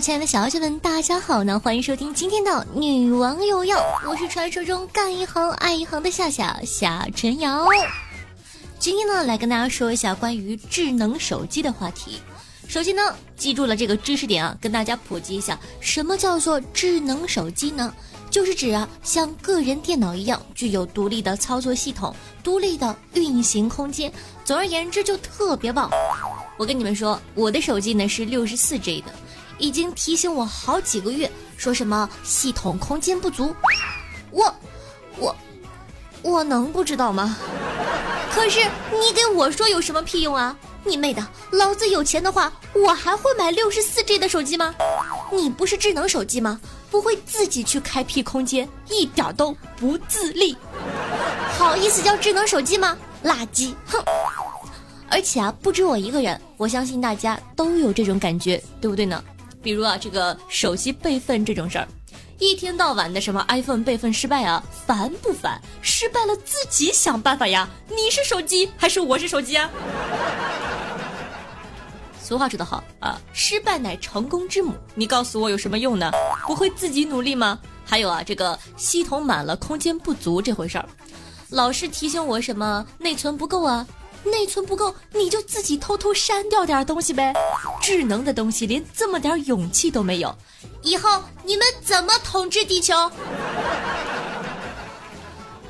亲爱的小姐们，大家好呢！欢迎收听今天的《女王有药》，我是传说中干一行爱一行的夏夏夏晨瑶。今天呢，来跟大家说一下关于智能手机的话题。首先呢，记住了这个知识点啊，跟大家普及一下，什么叫做智能手机呢？就是指啊，像个人电脑一样，具有独立的操作系统、独立的运行空间。总而言之，就特别棒。我跟你们说，我的手机呢是六十四 G 的，已经提醒我好几个月，说什么系统空间不足。我，我，我能不知道吗？可是你给我说有什么屁用啊？你妹的！老子有钱的话，我还会买六十四 G 的手机吗？你不是智能手机吗？不会自己去开辟空间，一点都不自立，好意思叫智能手机吗？垃圾！哼！而且啊，不止我一个人，我相信大家都有这种感觉，对不对呢？比如啊，这个手机备份这种事儿，一天到晚的什么 iPhone 备份失败啊，烦不烦？失败了自己想办法呀！你是手机还是我是手机啊？俗话说得好啊，失败乃成功之母。你告诉我有什么用呢？不会自己努力吗？还有啊，这个系统满了，空间不足这回事儿，老是提醒我什么内存不够啊，内存不够你就自己偷偷删掉点东西呗。智能的东西连这么点勇气都没有，以后你们怎么统治地球？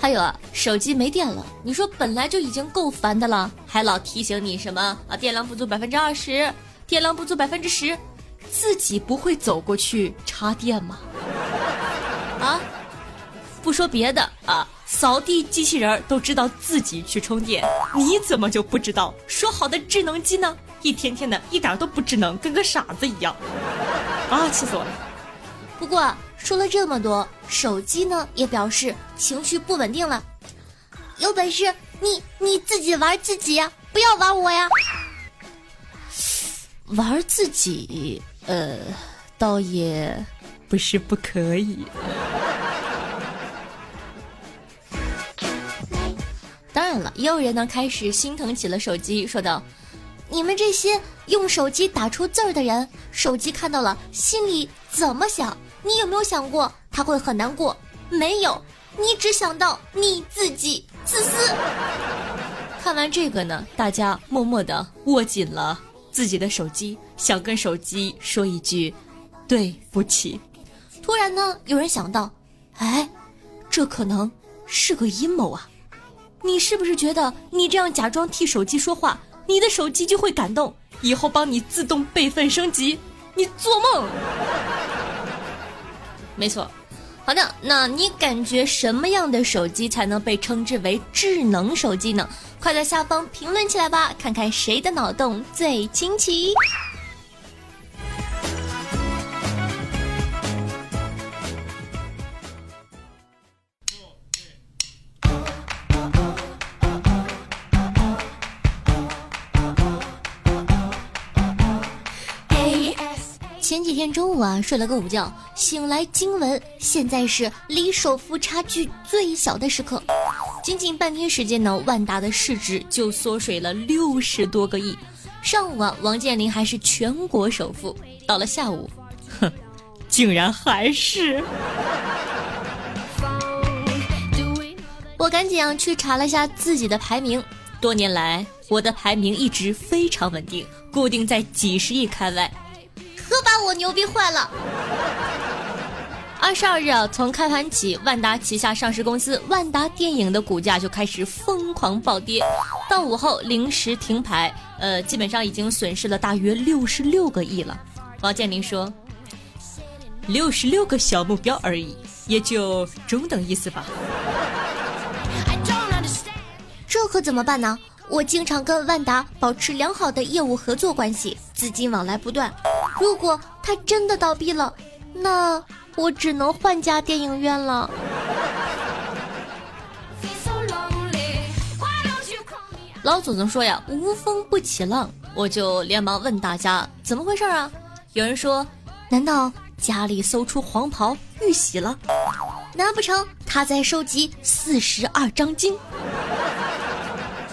还有啊，手机没电了，你说本来就已经够烦的了，还老提醒你什么啊？电量不足百分之二十，电量不足百分之十，自己不会走过去插电吗？啊，不说别的啊，扫地机器人儿都知道自己去充电，你怎么就不知道？说好的智能机呢？一天天的，一点都不智能，跟个傻子一样，啊，气死我了！不过说了这么多，手机呢也表示情绪不稳定了。有本事你你自己玩自己呀，不要玩我呀！玩自己，呃，倒也不是不可以。当然了，也有人呢开始心疼起了手机，说道：“你们这些用手机打出字儿的人，手机看到了心里怎么想？你有没有想过他会很难过？没有，你只想到你自己自私。”看完这个呢，大家默默的握紧了自己的手机，想跟手机说一句对不起。突然呢，有人想到，哎，这可能是个阴谋啊！你是不是觉得你这样假装替手机说话，你的手机就会感动，以后帮你自动备份升级？你做梦！没错。好的，那你感觉什么样的手机才能被称之为智能手机呢？快在下方评论起来吧，看看谁的脑洞最清奇。前几天中午啊，睡了个午觉，醒来惊闻现在是离首富差距最小的时刻。仅仅半天时间呢，万达的市值就缩水了六十多个亿。上午啊，王健林还是全国首富，到了下午，哼，竟然还是。我赶紧啊去查了下自己的排名，多年来我的排名一直非常稳定，固定在几十亿开外。可把我牛逼坏了！二十二日啊，从开盘起，万达旗下上市公司万达电影的股价就开始疯狂暴跌，到午后临时停牌，呃，基本上已经损失了大约六十六个亿了。王健林说：“六十六个小目标而已，也就中等意思吧。”这可怎么办呢？我经常跟万达保持良好的业务合作关系，资金往来不断。如果他真的倒闭了，那我只能换家电影院了。老祖宗说呀，无风不起浪，我就连忙问大家怎么回事啊？有人说，难道家里搜出黄袍玉玺了？难不成他在收集四十二章经？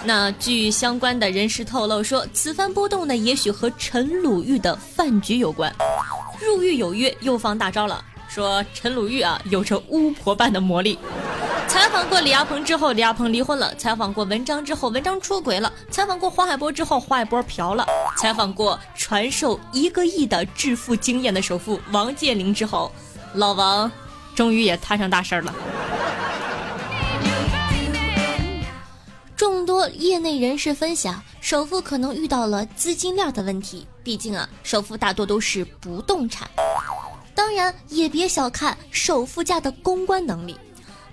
那据相关的人士透露说，此番波动呢，也许和陈鲁豫的饭局有关。入狱有约，又放大招了，说陈鲁豫啊，有着巫婆般的魔力。采访过李亚鹏之后，李亚鹏离婚了；采访过文章之后，文章出轨了；采访过黄海波之后，黄海波嫖了；采访过传授一个亿的致富经验的首富王健林之后，老王终于也摊上大事儿了。众多业内人士分享，首富可能遇到了资金链的问题。毕竟啊，首富大多都是不动产。当然，也别小看首富家的公关能力。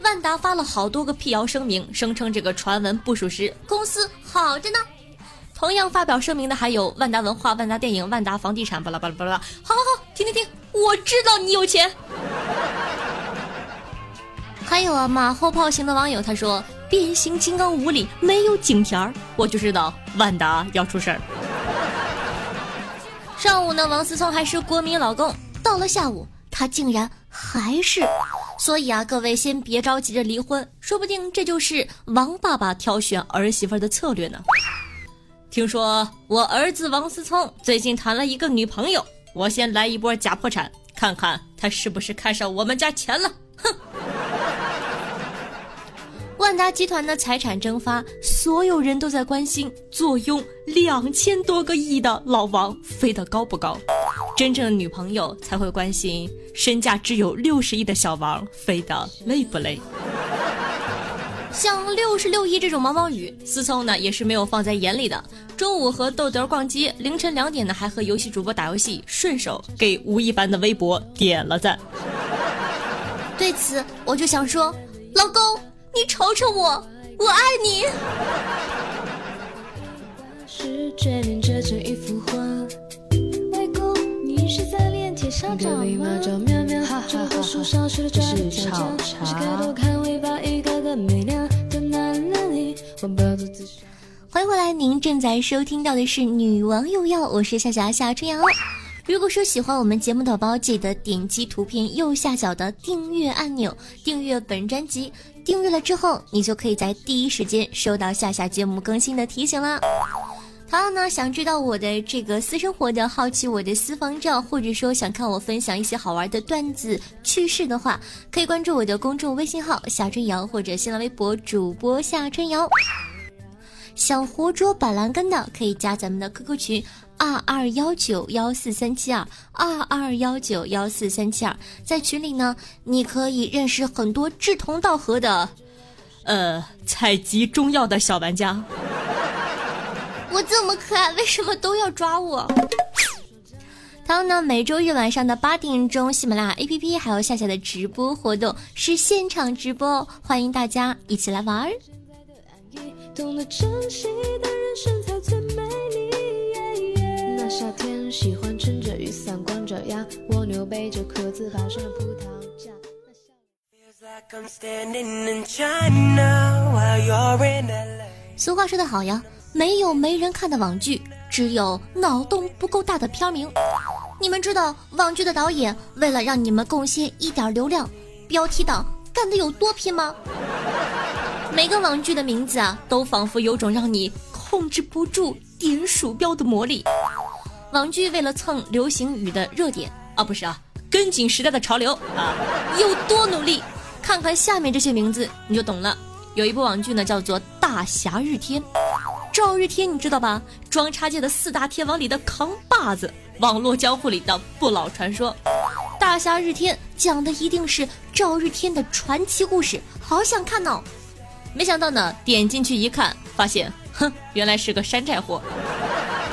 万达发了好多个辟谣声明，声称这个传闻不属实，公司好着呢。同样发表声明的还有万达文化、万达电影、万达房地产，巴拉巴拉巴拉。好好好，停停停，我知道你有钱。还有啊，马后炮型的网友他说。变形金刚五里没有景甜，我就知道万达要出事儿。上午呢，王思聪还是国民老公，到了下午，他竟然还是。所以啊，各位先别着急着离婚，说不定这就是王爸爸挑选儿媳妇的策略呢。听说我儿子王思聪最近谈了一个女朋友，我先来一波假破产，看看他是不是看上我们家钱了。哼。万达集团的财产蒸发，所有人都在关心坐拥两千多个亿的老王飞得高不高，真正的女朋友才会关心身价只有六十亿的小王飞得累不累。像六十六亿这种毛毛雨，思聪呢也是没有放在眼里的。中午和豆豆逛街，凌晨两点呢还和游戏主播打游戏，顺手给吴亦凡的微博点了赞。对此，我就想说，老公。你瞅瞅我，我爱你。欢迎回来，您正在收听到的是《女王又要》，我是夏夏夏春瑶。如果说喜欢我们节目的宝宝，记得点击图片右下角的订阅按钮，订阅本专辑。订阅了之后，你就可以在第一时间收到下下节目更新的提醒啦。同样呢，想知道我的这个私生活的，好奇我的私房照，或者说想看我分享一些好玩的段子趣事的话，可以关注我的公众微信号夏春瑶，或者新浪微博主播夏春瑶。想活捉板蓝根的，可以加咱们的 QQ 群二二幺九幺四三七二二二幺九幺四三七二，在群里呢，你可以认识很多志同道合的，呃，采集中药的小玩家。我这么可爱，为什么都要抓我？还有呢，每周日晚上的八点钟，喜马拉雅 APP 还有夏夏的直播活动是现场直播，欢迎大家一起来玩儿。懂得珍惜的人身材最美丽。那夏天喜欢撑着雨伞光着阳，蜗牛背着壳子爬上了葡萄架。俗话说得好呀，没有没人看的网剧，只有脑洞不够大的片名。你们知道网剧的导演为了让你们贡献一点流量，标题党干得有多拼吗？每个网剧的名字啊，都仿佛有种让你控制不住点鼠标的魔力。网剧为了蹭流行语的热点啊，不是啊，跟紧时代的潮流啊，有多努力？看看下面这些名字你就懂了。有一部网剧呢，叫做《大侠日天》，赵日天你知道吧？装叉界的四大天王里的扛把子，网络江湖里的不老传说。大侠日天讲的一定是赵日天的传奇故事，好想看哦。没想到呢，点进去一看，发现，哼，原来是个山寨货。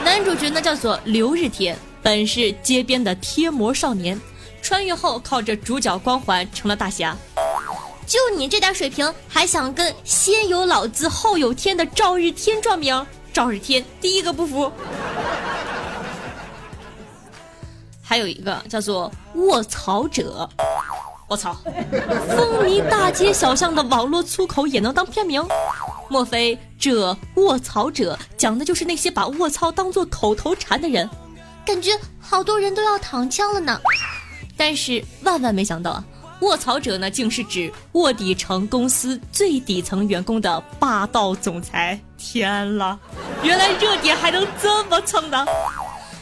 男主角呢叫做刘日天，本是街边的贴膜少年，穿越后靠着主角光环成了大侠。就你这点水平，还想跟先有老子后有天的赵日天撞名？赵日天第一个不服。还有一个叫做卧槽者，我操，风靡大街小巷的网络粗口也能当片名？莫非这卧槽者讲的就是那些把卧槽当做口头禅的人？感觉好多人都要躺枪了呢。但是万万没想到啊，卧槽者呢，竟是指卧底成公司最底层员工的霸道总裁。天啦，原来热点还能这么蹭的！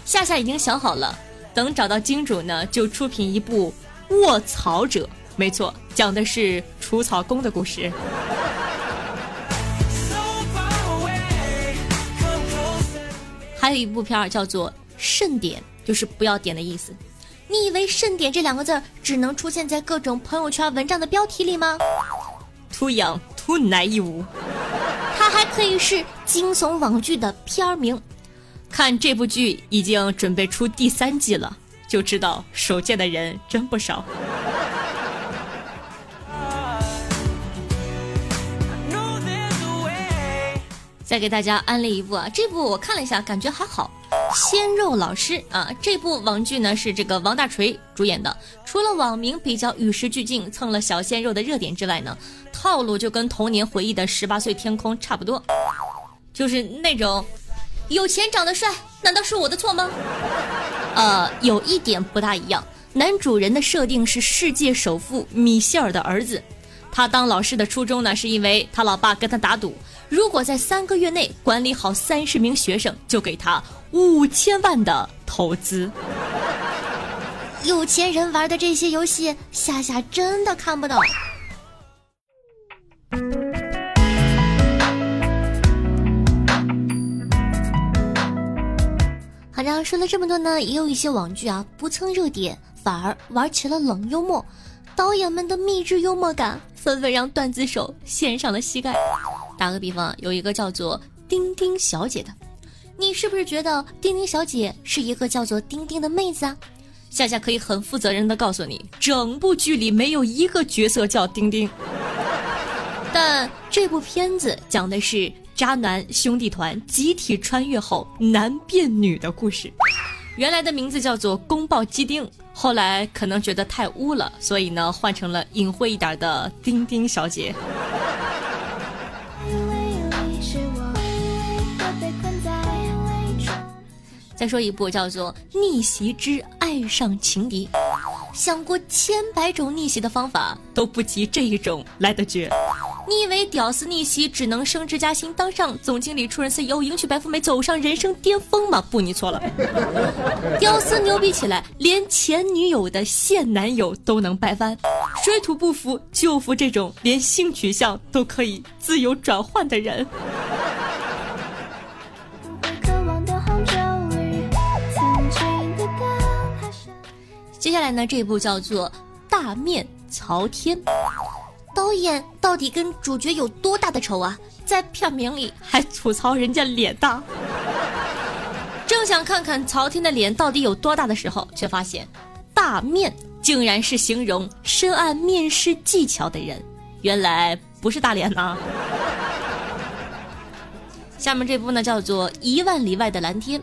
夏夏已经想好了。等找到金主呢，就出品一部《卧槽者》，没错，讲的是除草工的故事。还有一部片儿叫做《慎点》，就是不要点的意思。你以为“慎点”这两个字只能出现在各种朋友圈文章的标题里吗？Too young, too naive。它还可以是惊悚网剧的片儿名。看这部剧已经准备出第三季了，就知道手贱的人真不少。再给大家安利一部啊，这部我看了一下，感觉还好。鲜肉老师啊，这部网剧呢是这个王大锤主演的。除了网名比较与时俱进，蹭了小鲜肉的热点之外呢，套路就跟童年回忆的《十八岁天空》差不多，就是那种。有钱长得帅，难道是我的错吗？呃，有一点不大一样，男主人的设定是世界首富米歇尔的儿子。他当老师的初衷呢，是因为他老爸跟他打赌，如果在三个月内管理好三十名学生，就给他五千万的投资。有钱人玩的这些游戏，夏夏真的看不懂。好像说了这么多呢，也有一些网剧啊不蹭热点，反而玩起了冷幽默。导演们的秘制幽默感，纷纷让段子手献上了膝盖。打个比方，有一个叫做丁丁小姐的，你是不是觉得丁丁小姐是一个叫做丁丁的妹子啊？夏夏可以很负责任的告诉你，整部剧里没有一个角色叫丁丁。但这部片子讲的是。渣男兄弟团集体穿越后男变女的故事，原来的名字叫做宫爆鸡丁，后来可能觉得太污了，所以呢换成了隐晦一点的丁丁小姐。再说一部叫做《逆袭之爱上情敌》，想过千百种逆袭的方法，都不及这一种来得绝。你以为屌丝逆袭只能升职加薪，当上总经理、出任 CEO、迎娶白富美，走上人生巅峰吗？不，你错了。屌丝牛逼起来，连前女友的现男友都能掰弯。水土不服就服这种连性取向都可以自由转换的人。接下来呢，这部叫做《大面朝天》。导演到底跟主角有多大的仇啊？在片名里还吐槽人家脸大。正想看看朝天的脸到底有多大的时候，却发现大面竟然是形容深谙面试技巧的人。原来不是大脸呐。下面这部呢叫做《一万里外的蓝天》，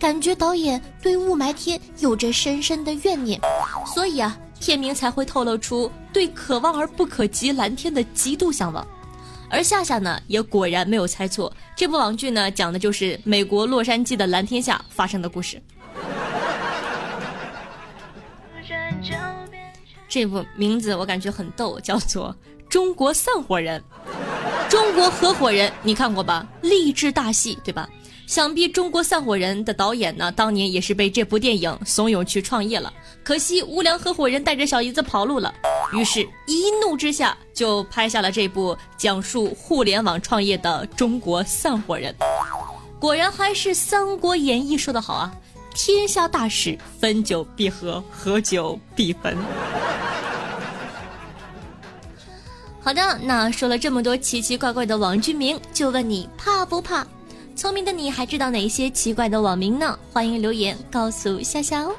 感觉导演对雾霾天有着深深的怨念，所以啊。片名才会透露出对可望而不可及蓝天的极度向往，而夏夏呢也果然没有猜错，这部网剧呢讲的就是美国洛杉矶的蓝天下发生的故事。这部名字我感觉很逗，叫做《中国散伙人》，中国合伙人你看过吧？励志大戏对吧？想必《中国散伙人》的导演呢，当年也是被这部电影怂恿去创业了。可惜无良合伙人带着小姨子跑路了，于是一怒之下就拍下了这部讲述互联网创业的《中国散伙人》。果然还是《三国演义》说的好啊！天下大事，分久必合，合久必分。好的，那说了这么多奇奇怪怪的网剧名，就问你怕不怕？聪明的你还知道哪些奇怪的网名呢？欢迎留言告诉夏夏哦。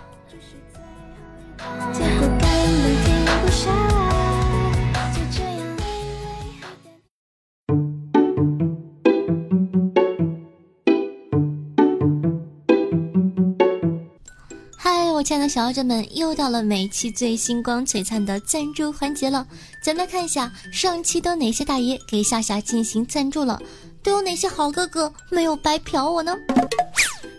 嗨，我亲爱的小伙伴们，又到了每期最星光璀璨的赞助环节了，咱们看一下上期都哪些大爷给夏夏进行赞助了。都有哪些好哥哥没有白嫖我呢？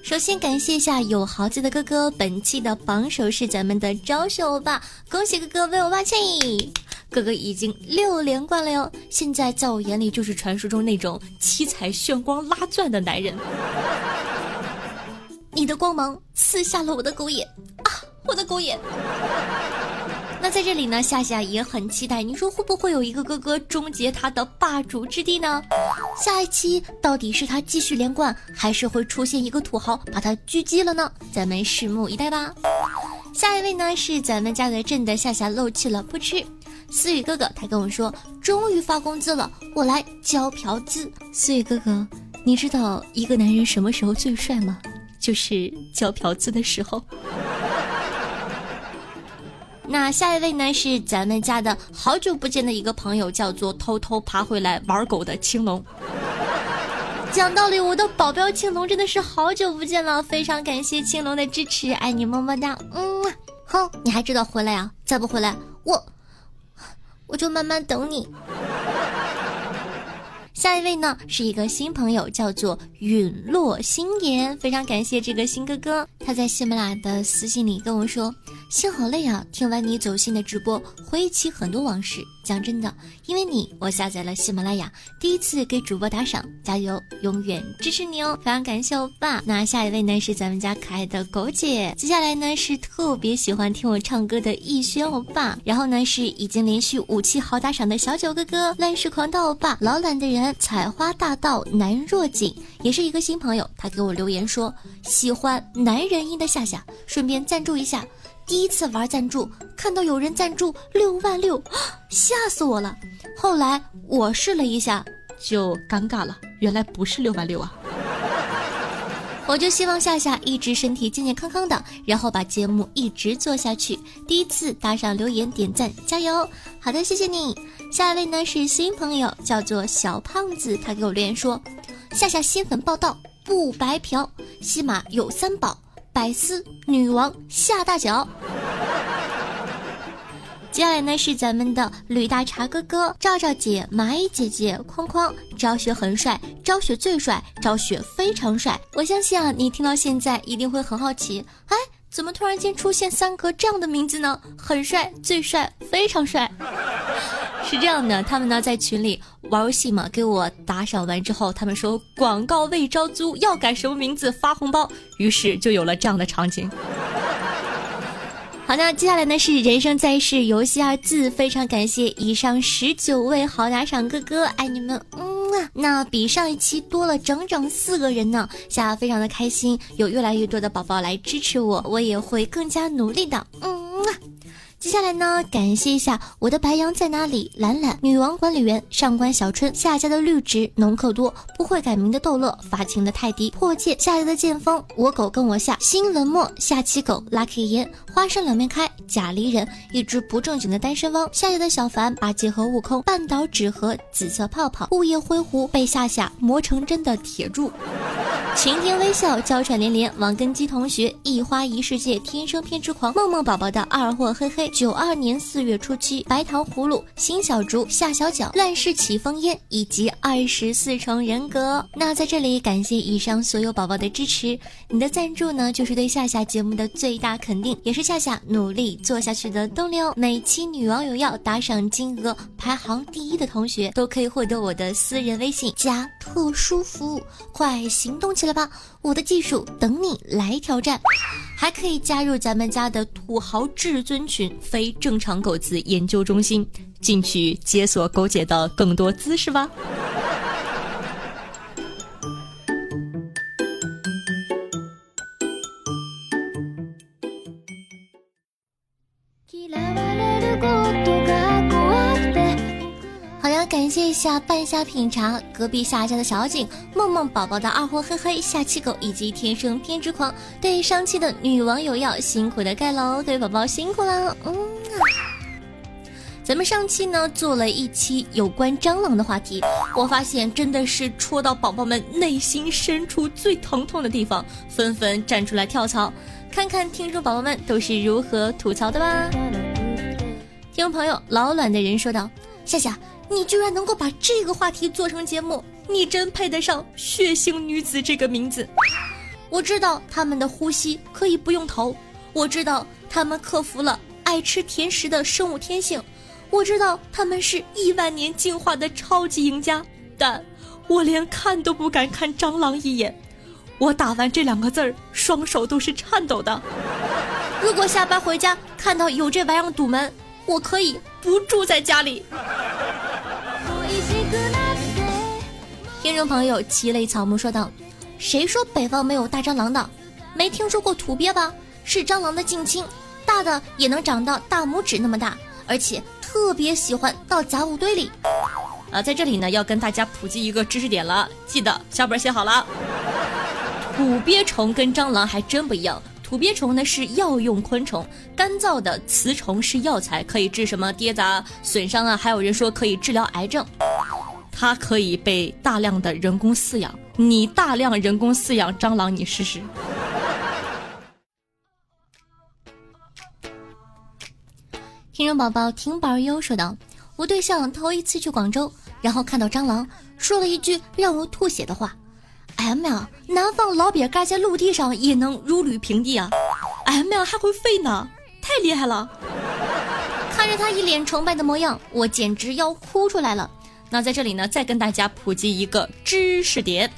首先感谢一下有豪气的哥哥，本期的榜首是咱们的招手欧巴，恭喜哥哥为我霸气！哥哥已经六连冠了哟，现在在我眼里就是传说中那种七彩炫光拉钻的男人。你的光芒刺瞎了我的狗眼啊，我的狗眼！那在这里呢，夏夏也很期待，你说会不会有一个哥哥终结他的霸主之地呢？下一期到底是他继续连冠，还是会出现一个土豪把他狙击了呢？咱们拭目以待吧。下一位呢是咱们家的镇的夏夏漏气了，不吃。思雨哥哥他跟我说，终于发工资了，我来交嫖资。思雨哥哥，你知道一个男人什么时候最帅吗？就是交嫖资的时候。那下一位呢是咱们家的好久不见的一个朋友，叫做偷偷爬回来玩狗的青龙。讲道理，我的保镖青龙真的是好久不见了，非常感谢青龙的支持，爱你么么哒。嗯，哼，你还知道回来啊？再不回来，我我就慢慢等你。下一位呢是一个新朋友，叫做陨落星颜，非常感谢这个新哥哥。他在喜马拉的私信里跟我说：“心好累啊，听完你走心的直播，回忆起很多往事。讲真的，因为你，我下载了喜马拉雅，第一次给主播打赏，加油，永远支持你哦！非常感谢欧巴。那下一位呢是咱们家可爱的狗姐，接下来呢是特别喜欢听我唱歌的逸轩欧巴，然后呢是已经连续五期好打赏的小九哥哥，烂世狂刀欧巴，老懒的人。采花大盗南若锦也是一个新朋友，他给我留言说喜欢男人音的夏夏，顺便赞助一下。第一次玩赞助，看到有人赞助六万六，吓死我了。后来我试了一下，就尴尬了，原来不是六万六啊。我就希望夏夏一直身体健健康康的，然后把节目一直做下去。第一次打赏留言点赞，加油！好的，谢谢你。下一位呢是新朋友，叫做小胖子，他给我留言说：夏夏新粉报道，不白嫖，西马有三宝，百思女王夏大脚。接下来呢是咱们的吕大茶哥哥、赵赵姐、蚂蚁姐姐、框框、昭雪很帅，昭雪最帅，昭雪非常帅。我相信啊，你听到现在一定会很好奇，哎，怎么突然间出现三个这样的名字呢？很帅，最帅，非常帅。是这样的，他们呢在群里玩游戏嘛，给我打赏完之后，他们说广告未招租，要改什么名字发红包，于是就有了这样的场景。好那，接下来呢是人生在世游戏二字，非常感谢以上十九位好打赏哥哥，爱你们，嗯，那比上一期多了整整四个人呢，夏非常的开心，有越来越多的宝宝来支持我，我也会更加努力的，嗯啊。接下来呢，感谢一下我的白羊在哪里？懒懒女王管理员上官小春夏家的绿植农客多不会改名的逗乐发情的泰迪破戒夏家的剑锋我狗跟我下新冷漠下期狗 lucky 烟花生两面开假离人一只不正经的单身汪夏家的小凡八戒和悟空半岛纸盒紫色泡泡物业灰狐被夏夏磨成针的铁柱。晴天微笑，娇喘连连。王根基同学，一花一世界，天生偏执狂。梦梦宝宝的二货嘿嘿。九二年四月初七，白糖葫芦，新小竹，夏小脚，乱世起风烟，以及二十四重人格。那在这里感谢以上所有宝宝的支持，你的赞助呢，就是对夏夏节目的最大肯定，也是夏夏努力做下去的动力哦。每期女网友要打赏金额排行第一的同学，都可以获得我的私人微信加特殊服务，快行动起！起来吧，我的技术等你来挑战，还可以加入咱们家的土豪至尊群非正常狗子研究中心，进去解锁狗姐的更多姿势吧。下半夏品茶、隔壁夏家的小景、梦梦宝宝的二货嘿嘿、下期狗以及天生偏执狂。对上期的女网友要辛苦的盖楼，对宝宝辛苦了。嗯。咱们上期呢做了一期有关蟑螂的话题，我发现真的是戳到宝宝们内心深处最疼痛的地方，纷纷站出来跳槽，看看听众宝宝们都是如何吐槽的吧。听众朋友老卵的人说道：“夏夏，你居然能够把这个话题做成节目，你真配得上‘血腥女子’这个名字。我知道他们的呼吸可以不用头，我知道他们克服了爱吃甜食的生物天性。”我知道他们是亿万年进化的超级赢家，但我连看都不敢看蟑螂一眼。我打完这两个字儿，双手都是颤抖的。如果下班回家看到有这玩意儿堵门，我可以不住在家里。听众朋友齐雷草木说道：“谁说北方没有大蟑螂的？没听说过土鳖吧？是蟑螂的近亲，大的也能长到大拇指那么大，而且。”特别喜欢到杂物堆里，啊，在这里呢要跟大家普及一个知识点了，记得小本写好了。土鳖虫跟蟑螂还真不一样，土鳖虫呢是药用昆虫，干燥的雌虫是药材，可以治什么跌砸损伤啊，还有人说可以治疗癌症。它可以被大量的人工饲养，你大量人工饲养蟑螂，你试试。听众宝宝听宝优说道：“我对象头一次去广州，然后看到蟑螂，说了一句让我吐血的话。M 呀，南方老鳖盖在陆地上也能如履平地啊！M 呀，还会飞呢，太厉害了！看着他一脸崇拜的模样，我简直要哭出来了。那在这里呢，再跟大家普及一个知识点：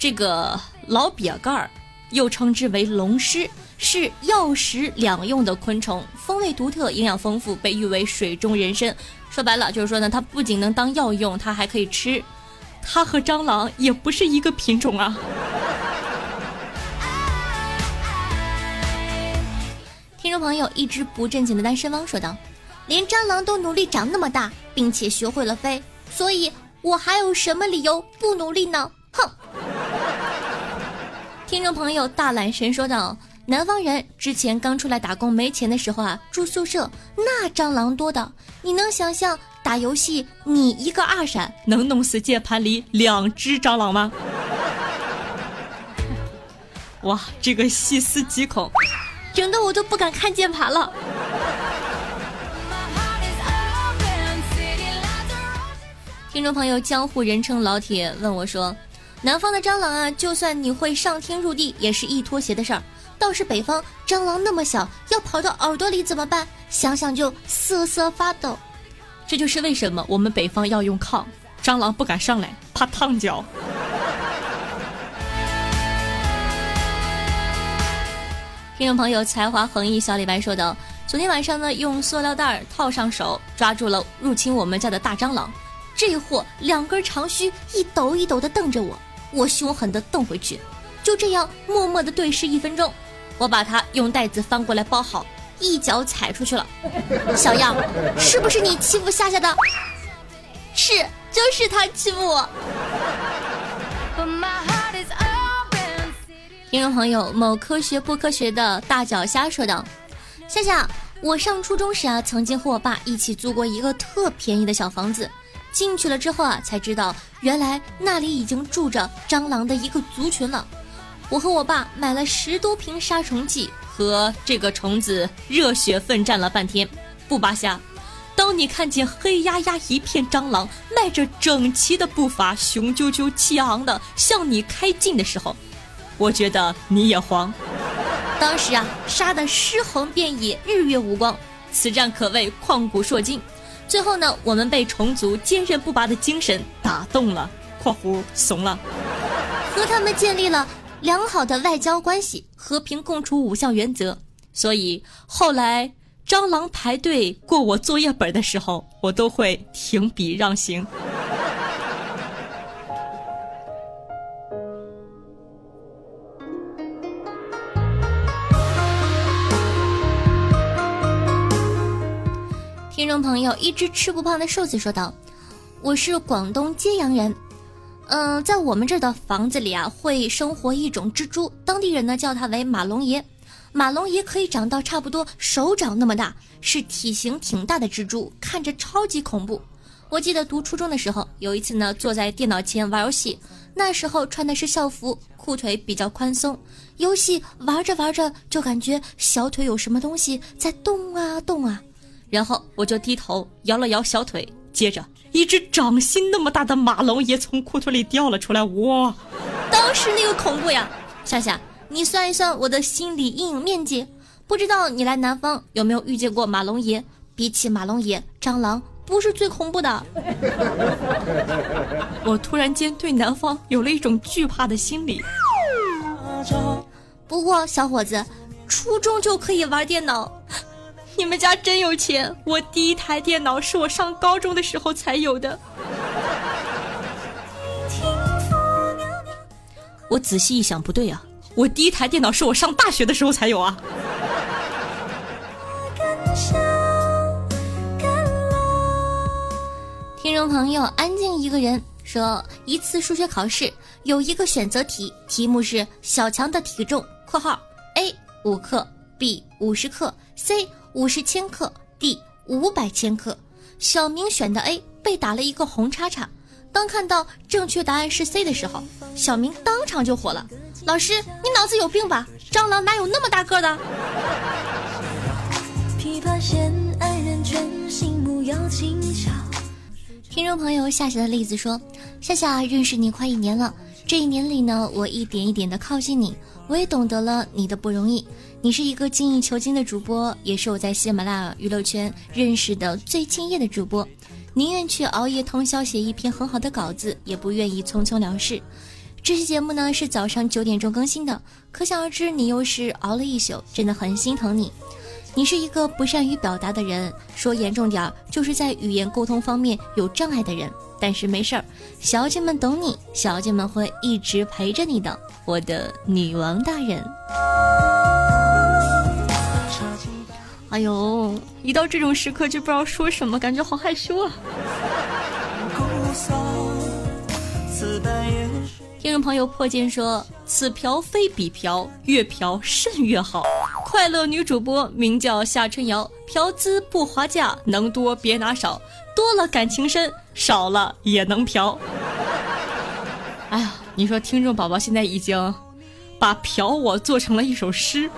这个老鳖盖儿，又称之为龙虱。”是药食两用的昆虫，风味独特，营养丰富，被誉为水中人参。说白了就是说呢，它不仅能当药用，它还可以吃。它和蟑螂也不是一个品种啊。听众朋友，一只不正经的单身汪说道：“连蟑螂都努力长那么大，并且学会了飞，所以我还有什么理由不努力呢？”哼。听众朋友，大懒神说道。南方人之前刚出来打工没钱的时候啊，住宿舍那蟑螂多的，你能想象打游戏你一个二闪能弄死键盘里两只蟑螂吗？哇，这个细思极恐，整的我都不敢看键盘了。听众朋友，江湖人称老铁问我说：“南方的蟑螂啊，就算你会上天入地，也是一脱鞋的事儿。”倒是北方蟑螂那么小，要跑到耳朵里怎么办？想想就瑟瑟发抖。这就是为什么我们北方要用炕，蟑螂不敢上来，怕烫脚。听众朋友才华横溢小李白说道：“昨天晚上呢，用塑料袋套上手，抓住了入侵我们家的大蟑螂。这货两根长须一抖一抖的瞪着我，我凶狠的瞪回去，就这样默默的对视一分钟。”我把它用袋子翻过来包好，一脚踩出去了。小样，是不是你欺负夏夏的？是，就是他欺负我。听众朋友，某科学不科学的大脚虾说道：“夏夏，我上初中时啊，曾经和我爸一起租过一个特便宜的小房子，进去了之后啊，才知道原来那里已经住着蟑螂的一个族群了。”我和我爸买了十多瓶杀虫剂，和这个虫子热血奋战了半天，不拔瞎。当你看见黑压压一片蟑螂，迈着整齐的步伐，雄赳赳气昂昂的向你开进的时候，我觉得你也慌。当时啊，杀得尸横遍野，日月无光，此战可谓旷古烁今。最后呢，我们被虫族坚韧不拔的精神打动了（括弧怂了），和他们建立了。良好的外交关系，和平共处五项原则。所以后来蟑螂排队过我作业本的时候，我都会停笔让行。听众朋友，一只吃不胖的瘦子说道：“我是广东揭阳人。”嗯，在我们这儿的房子里啊，会生活一种蜘蛛，当地人呢叫它为马龙爷。马龙爷可以长到差不多手掌那么大，是体型挺大的蜘蛛，看着超级恐怖。我记得读初中的时候，有一次呢，坐在电脑前玩游戏，那时候穿的是校服，裤腿比较宽松。游戏玩着玩着，就感觉小腿有什么东西在动啊动啊，然后我就低头摇了摇小腿，接着一只掌心那么大的马龙也从裤腿里掉了出来，哇！当时那个恐怖呀！夏夏，你算一算我的心理阴影面积，不知道你来南方有没有遇见过马龙爷？比起马龙爷，蟑螂。不是最恐怖的，我突然间对南方有了一种惧怕的心理。不过小伙子，初中就可以玩电脑，你们家真有钱。我第一台电脑是我上高中的时候才有的。我仔细一想，不对啊，我第一台电脑是我上大学的时候才有啊。听众朋友，安静一个人说，一次数学考试有一个选择题，题目是小强的体重（括号 A 五克，B 五十克，C 五十千克，D 五百千克）。小明选的 A，被打了一个红叉叉。当看到正确答案是 C 的时候，小明当场就火了：“老师，你脑子有病吧？蟑螂哪有那么大个的？”听众朋友夏夏的例子说：“夏夏认识你快一年了，这一年里呢，我一点一点的靠近你，我也懂得了你的不容易。你是一个精益求精的主播，也是我在喜马拉雅娱乐圈认识的最敬业的主播。宁愿去熬夜通宵写一篇很好的稿子，也不愿意匆匆了事。这期节目呢是早上九点钟更新的，可想而知你又是熬了一宿，真的很心疼你。”你是一个不善于表达的人，说严重点儿，就是在语言沟通方面有障碍的人。但是没事儿，小姐们懂你，小姐们会一直陪着你的，我的女王大人。哎呦，一到这种时刻就不知道说什么，感觉好害羞啊。听众朋友破剑说：“此嫖非彼嫖，越嫖甚越好。”快乐女主播名叫夏春瑶，嫖资不划价，能多别拿少，多了感情深，少了也能嫖。哎呀，你说听众宝宝现在已经把嫖我做成了一首诗。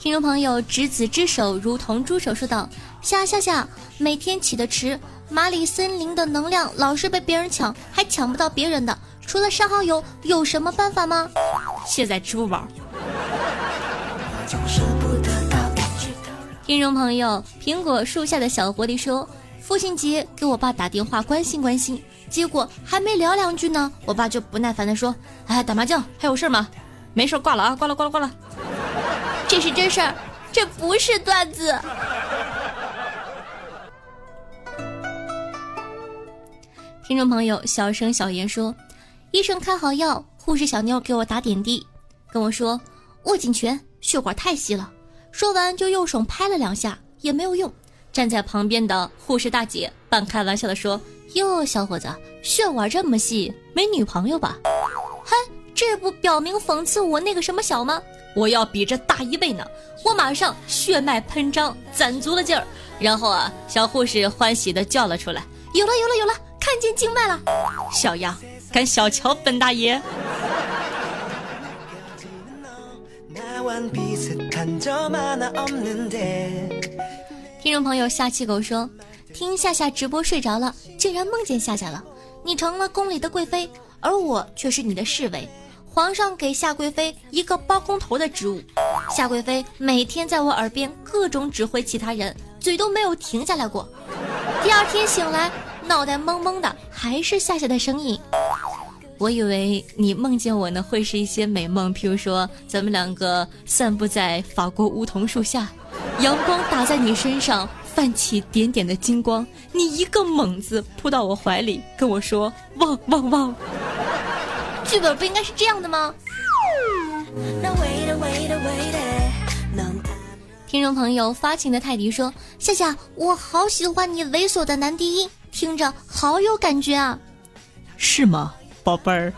听众朋友执子之手如同猪手说道：“夏夏夏，每天起得迟。”马里森林的能量老是被别人抢，还抢不到别人的。除了删好友，有什么办法吗？卸载支付宝。听众朋友，苹果树下的小狐狸说，父亲节给我爸打电话关心关心，结果还没聊两句呢，我爸就不耐烦的说：“哎，打麻将还有事吗？没事，挂了啊，挂了，挂了，挂了。”这是真事儿，这不是段子。听众朋友，小声小言说：“医生开好药，护士小妞给我打点滴，跟我说握紧拳，血管太细了。”说完就用手拍了两下，也没有用。站在旁边的护士大姐半开玩笑的说：“哟，小伙子，血管这么细，没女朋友吧？”哼，这不表明讽刺我那个什么小吗？我要比这大一倍呢！我马上血脉喷张，攒足了劲儿，然后啊，小护士欢喜的叫了出来：“有了，有了，有了！”看见经脉了，小样，敢小瞧本大爷！听众朋友夏气狗说，听夏夏直播睡着了，竟然梦见夏夏了。你成了宫里的贵妃，而我却是你的侍卫。皇上给夏贵妃一个包工头的职务，夏贵妃每天在我耳边各种指挥其他人，嘴都没有停下来过。第二天醒来。脑袋懵懵的，还是夏夏的声音。我以为你梦见我呢，会是一些美梦，譬如说咱们两个散步在法国梧桐树下，阳光打在你身上，泛起点点的金光，你一个猛子扑到我怀里，跟我说汪汪汪。剧本不应该是这样的吗？听众朋友发情的泰迪说夏夏我好喜欢你猥琐的男低音听着好有感觉啊。是吗宝贝儿？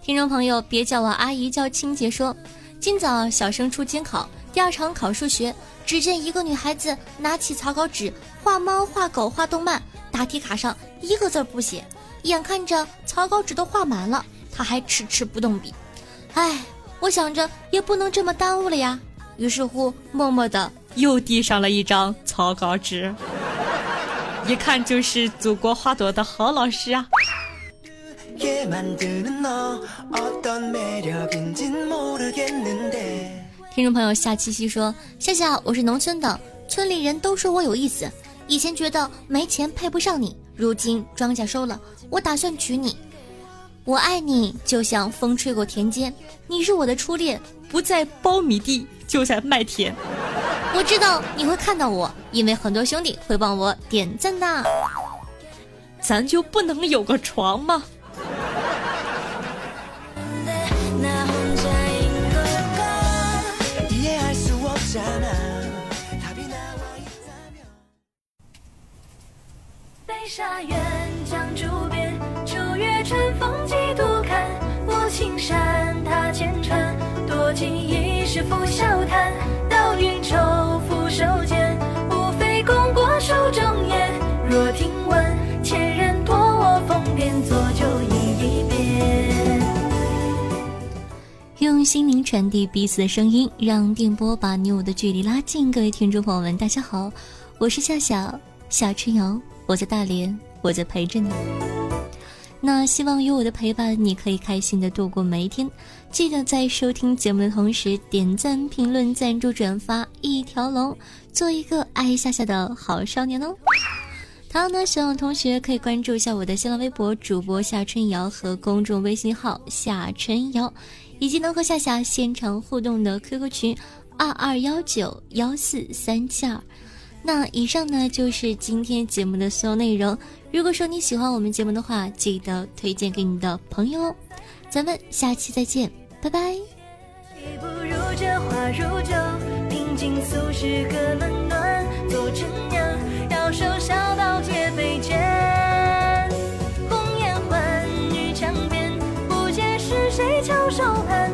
听众朋友别叫我阿姨叫青姐说今早小升初监考第二场考数学，只见一个女孩子拿起草稿纸，画猫、画狗、画动漫，答题卡上一个字不写，眼看着草稿纸都画满了，她还迟迟不动笔。哎，我想着也不能这么耽误了呀，于是乎默默的又递上了一张草稿纸，一看就是祖国花朵的好老师啊。听众朋友夏七夕说：“夏夏，我是农村的，村里人都说我有意思。以前觉得没钱配不上你，如今庄稼收了，我打算娶你。我爱你，就像风吹过田间，你是我的初恋，不在苞米地，就在麦田。我知道你会看到我，因为很多兄弟会帮我点赞的。咱就不能有个床吗？”沙远江渚边，秋月春风几度看。我青山踏前川，多情一世付笑谈。到云愁俯首间，无非功过手中烟。若听闻前人托我疯癫，作酒饮一遍。用心灵传递彼此的声音，让电波把你我的距离拉近。各位听众朋友们，大家好，我是夏夏夏春瑶。我在大连，我在陪着你。那希望有我的陪伴，你可以开心的度过每一天。记得在收听节目的同时，点赞、评论、赞助、转发一条龙，做一个爱夏夏的好少年哦。同样呢，希望同学可以关注一下我的新浪微博主播夏春瑶和公众微信号夏春瑶，以及能和夏夏现场互动的 QQ 群二二幺九幺四三七二。那以上呢就是今天节目的所有内容。如果说你喜欢我们节目的话，记得推荐给你的朋友哦。咱们下期再见，拜拜。不如这花如酒，平静俗世可冷暖，做成娘，要守孝道戒备间。红颜换女墙边，不解是谁翘首盼。